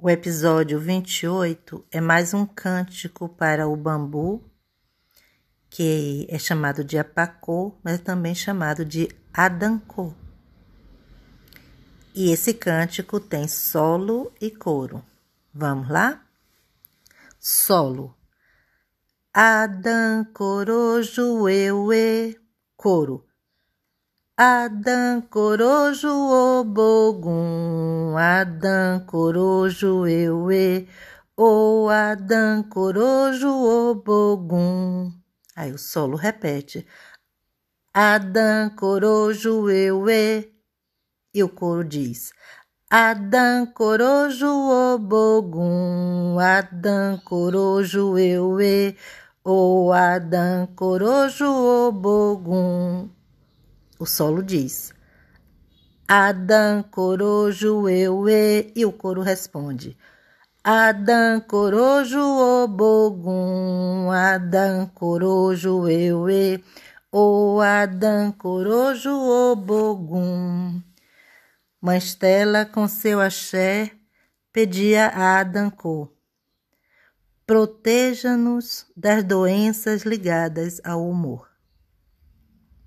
O episódio 28 é mais um cântico para o bambu, que é chamado de apacô, mas também chamado de adancô. E esse cântico tem solo e coro. Vamos lá? Solo. Adan corojo euê. Coro. Adan corojo obogum, Adan corojo euê, o Adan corojo obogum. Aí o solo repete. Adan corojo euê. E o coro diz. Adan corojo obogum, Adan corojo euê, o Adan corojo obogum. O solo diz: Adã corojo eu e, e o coro responde: Adã corojo obogum, Adã corojo eu e, o Adã corojo obogum. Mãe Estela, com seu axé, pedia a Adancô. Proteja-nos das doenças ligadas ao humor.